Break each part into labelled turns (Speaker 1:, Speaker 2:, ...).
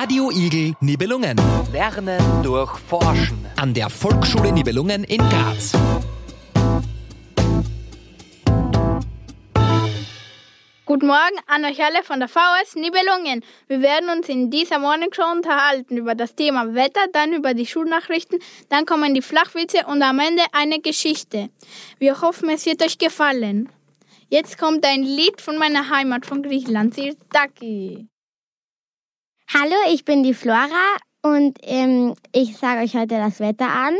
Speaker 1: Radio Igel Nibelungen.
Speaker 2: Lernen durch Forschen.
Speaker 1: An der Volksschule Nibelungen in Graz.
Speaker 3: Guten Morgen an euch alle von der VS Nibelungen. Wir werden uns in dieser Morningshow unterhalten über das Thema Wetter, dann über die Schulnachrichten, dann kommen die Flachwitze und am Ende eine Geschichte. Wir hoffen, es wird euch gefallen. Jetzt kommt ein Lied von meiner Heimat von Griechenland, Sirtaki.
Speaker 4: Hallo, ich bin die Flora und ähm, ich sage euch heute das Wetter an.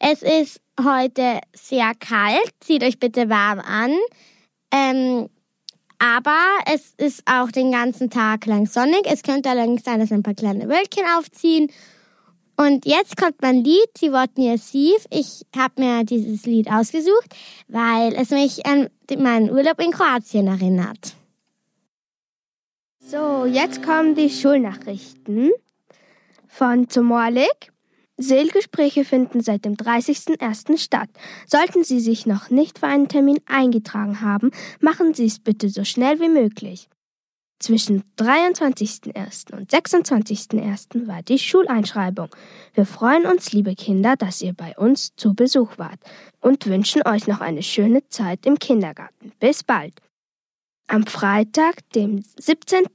Speaker 4: Es ist heute sehr kalt, zieht euch bitte warm an. Ähm, aber es ist auch den ganzen Tag lang sonnig. Es könnte allerdings sein, dass ein paar kleine Wölkchen aufziehen. Und jetzt kommt mein Lied, Sie wollten ihr Sieve. Ich habe mir dieses Lied ausgesucht, weil es mich an meinen Urlaub in Kroatien erinnert.
Speaker 5: So, jetzt kommen die Schulnachrichten von Zomorlik. Seelgespräche finden seit dem 30.01. statt. Sollten Sie sich noch nicht für einen Termin eingetragen haben, machen Sie es bitte so schnell wie möglich. Zwischen 23.01. und 26.01. war die Schuleinschreibung. Wir freuen uns, liebe Kinder, dass ihr bei uns zu Besuch wart und wünschen euch noch eine schöne Zeit im Kindergarten. Bis bald. Am Freitag, dem 17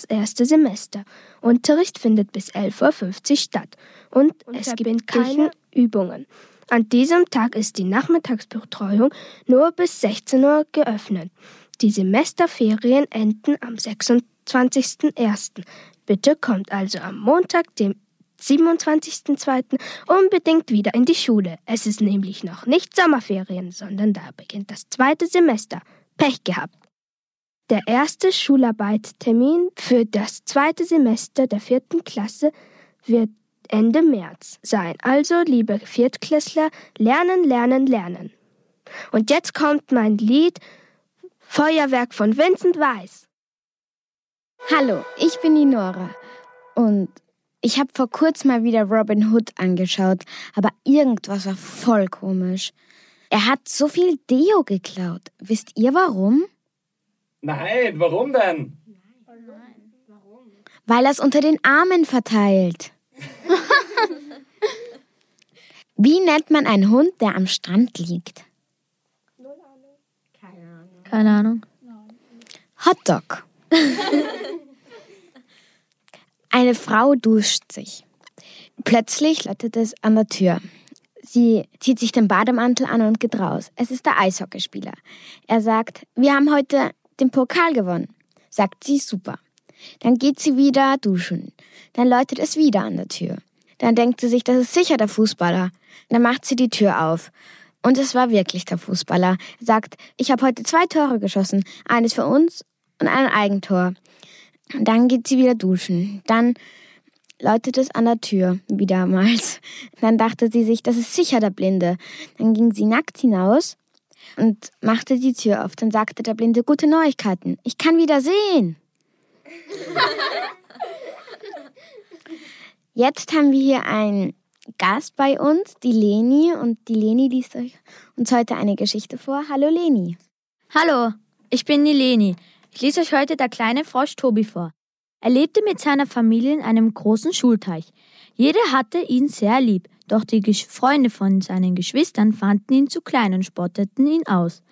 Speaker 5: das erste Semester. Unterricht findet bis 11.50 Uhr statt und, und es gibt keine Übungen. An diesem Tag ist die Nachmittagsbetreuung nur bis 16 Uhr geöffnet. Die Semesterferien enden am 26.01. Bitte kommt also am Montag, dem 27.02. unbedingt wieder in die Schule. Es ist nämlich noch nicht Sommerferien, sondern da beginnt das zweite Semester. Pech gehabt. Der erste Schularbeitstermin für das zweite Semester der vierten Klasse wird Ende März sein. Also, liebe Viertklässler, lernen, lernen, lernen. Und jetzt kommt mein Lied Feuerwerk von Vincent Weiss.
Speaker 4: Hallo, ich bin die Nora und ich habe vor kurzem mal wieder Robin Hood angeschaut, aber irgendwas war voll komisch. Er hat so viel Deo geklaut. Wisst ihr warum?
Speaker 6: Nein, warum denn?
Speaker 4: Weil er es unter den Armen verteilt. Wie nennt man einen Hund, der am Strand liegt?
Speaker 3: Keine Ahnung.
Speaker 4: Hotdog. Eine Frau duscht sich. Plötzlich läutet es an der Tür. Sie zieht sich den Bademantel an und geht raus. Es ist der Eishockeyspieler. Er sagt, wir haben heute den Pokal gewonnen. Sagt sie, super. Dann geht sie wieder duschen. Dann läutet es wieder an der Tür. Dann denkt sie sich, das ist sicher der Fußballer. Dann macht sie die Tür auf. Und es war wirklich der Fußballer. Er sagt, ich habe heute zwei Tore geschossen. Eines für uns und ein Eigentor. Dann geht sie wieder duschen. Dann läutet es an der Tür, wiedermals. Dann dachte sie sich, das ist sicher der Blinde. Dann ging sie nackt hinaus und machte die Tür auf. Dann sagte der Blinde, gute Neuigkeiten, ich kann wieder sehen. Jetzt haben wir hier einen Gast bei uns, die Leni, und die Leni liest euch uns heute eine Geschichte vor. Hallo Leni.
Speaker 7: Hallo, ich bin die Leni. Ich lese euch heute der kleine Frosch Tobi vor. Er lebte mit seiner Familie in einem großen Schulteich. Jeder hatte ihn sehr lieb, doch die Freunde von seinen Geschwistern fanden ihn zu klein und spotteten ihn aus.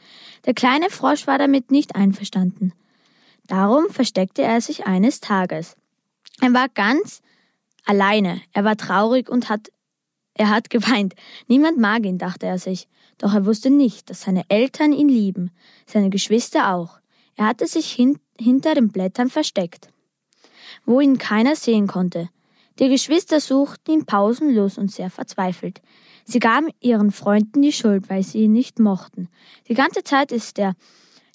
Speaker 7: Der kleine Frosch war damit nicht einverstanden. Darum versteckte er sich eines Tages. Er war ganz alleine, er war traurig und hat er hat geweint. Niemand mag ihn, dachte er sich. Doch er wusste nicht, dass seine Eltern ihn lieben, seine Geschwister auch. Er hatte sich hin hinter den Blättern versteckt, wo ihn keiner sehen konnte. Die Geschwister suchten ihn pausenlos und sehr verzweifelt. Sie gaben ihren Freunden die Schuld, weil sie ihn nicht mochten. Die ganze Zeit ist der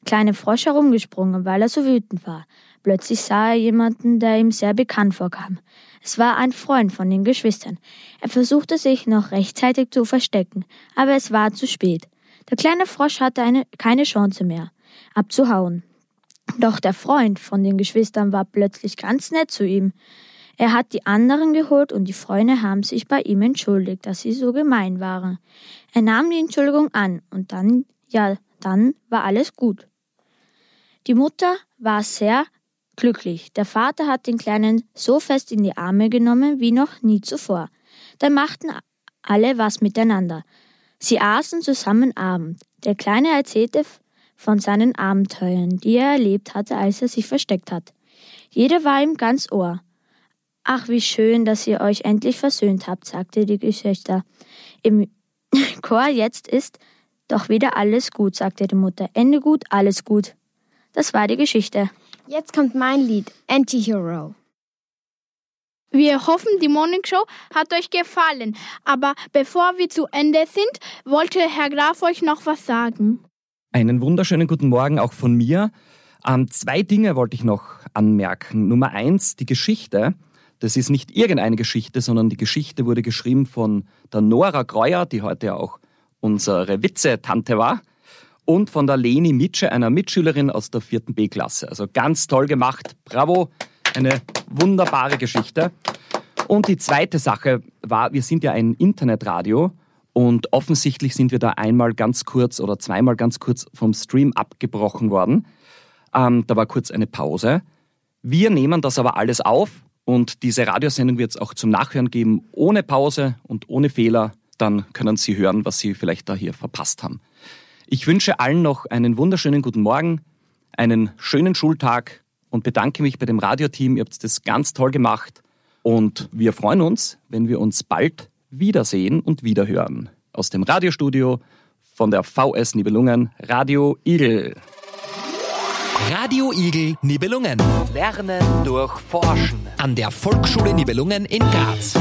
Speaker 7: kleine Frosch herumgesprungen, weil er so wütend war. Plötzlich sah er jemanden, der ihm sehr bekannt vorkam. Es war ein Freund von den Geschwistern. Er versuchte sich noch rechtzeitig zu verstecken, aber es war zu spät. Der kleine Frosch hatte eine, keine Chance mehr, abzuhauen. Doch der Freund von den Geschwistern war plötzlich ganz nett zu ihm. Er hat die anderen geholt und die Freunde haben sich bei ihm entschuldigt, dass sie so gemein waren. Er nahm die Entschuldigung an und dann, ja, dann war alles gut. Die Mutter war sehr glücklich. Der Vater hat den Kleinen so fest in die Arme genommen wie noch nie zuvor. Dann machten alle was miteinander. Sie aßen zusammen Abend. Der Kleine erzählte von seinen Abenteuern, die er erlebt hatte, als er sich versteckt hat. Jeder war ihm ganz Ohr. Ach, wie schön, dass ihr euch endlich versöhnt habt, sagte die Geschwister. Im Chor jetzt ist doch wieder alles gut, sagte die Mutter. Ende gut, alles gut. Das war die Geschichte.
Speaker 4: Jetzt kommt mein Lied, Anti-Hero.
Speaker 3: Wir hoffen, die Morning Show hat euch gefallen. Aber bevor wir zu Ende sind, wollte Herr Graf euch noch was sagen.
Speaker 6: Einen wunderschönen guten Morgen auch von mir. Ähm, zwei Dinge wollte ich noch anmerken. Nummer eins, die Geschichte. Das ist nicht irgendeine Geschichte, sondern die Geschichte wurde geschrieben von der Nora Greuer, die heute ja auch unsere Witze-Tante war, und von der Leni Mitsche, einer Mitschülerin aus der vierten B-Klasse. Also ganz toll gemacht. Bravo. Eine wunderbare Geschichte. Und die zweite Sache war, wir sind ja ein Internetradio und offensichtlich sind wir da einmal ganz kurz oder zweimal ganz kurz vom Stream abgebrochen worden. Ähm, da war kurz eine Pause. Wir nehmen das aber alles auf und diese Radiosendung wird es auch zum Nachhören geben, ohne Pause und ohne Fehler. Dann können Sie hören, was Sie vielleicht da hier verpasst haben. Ich wünsche allen noch einen wunderschönen guten Morgen, einen schönen Schultag und bedanke mich bei dem Radioteam. Ihr habt das ganz toll gemacht und wir freuen uns, wenn wir uns bald wiedersehen und wiederhören. Aus dem Radiostudio von der VS Nibelungen Radio Igel.
Speaker 1: Radio Igel Nibelungen.
Speaker 2: Lernen durch Forschen.
Speaker 1: An der Volksschule Nibelungen in Graz.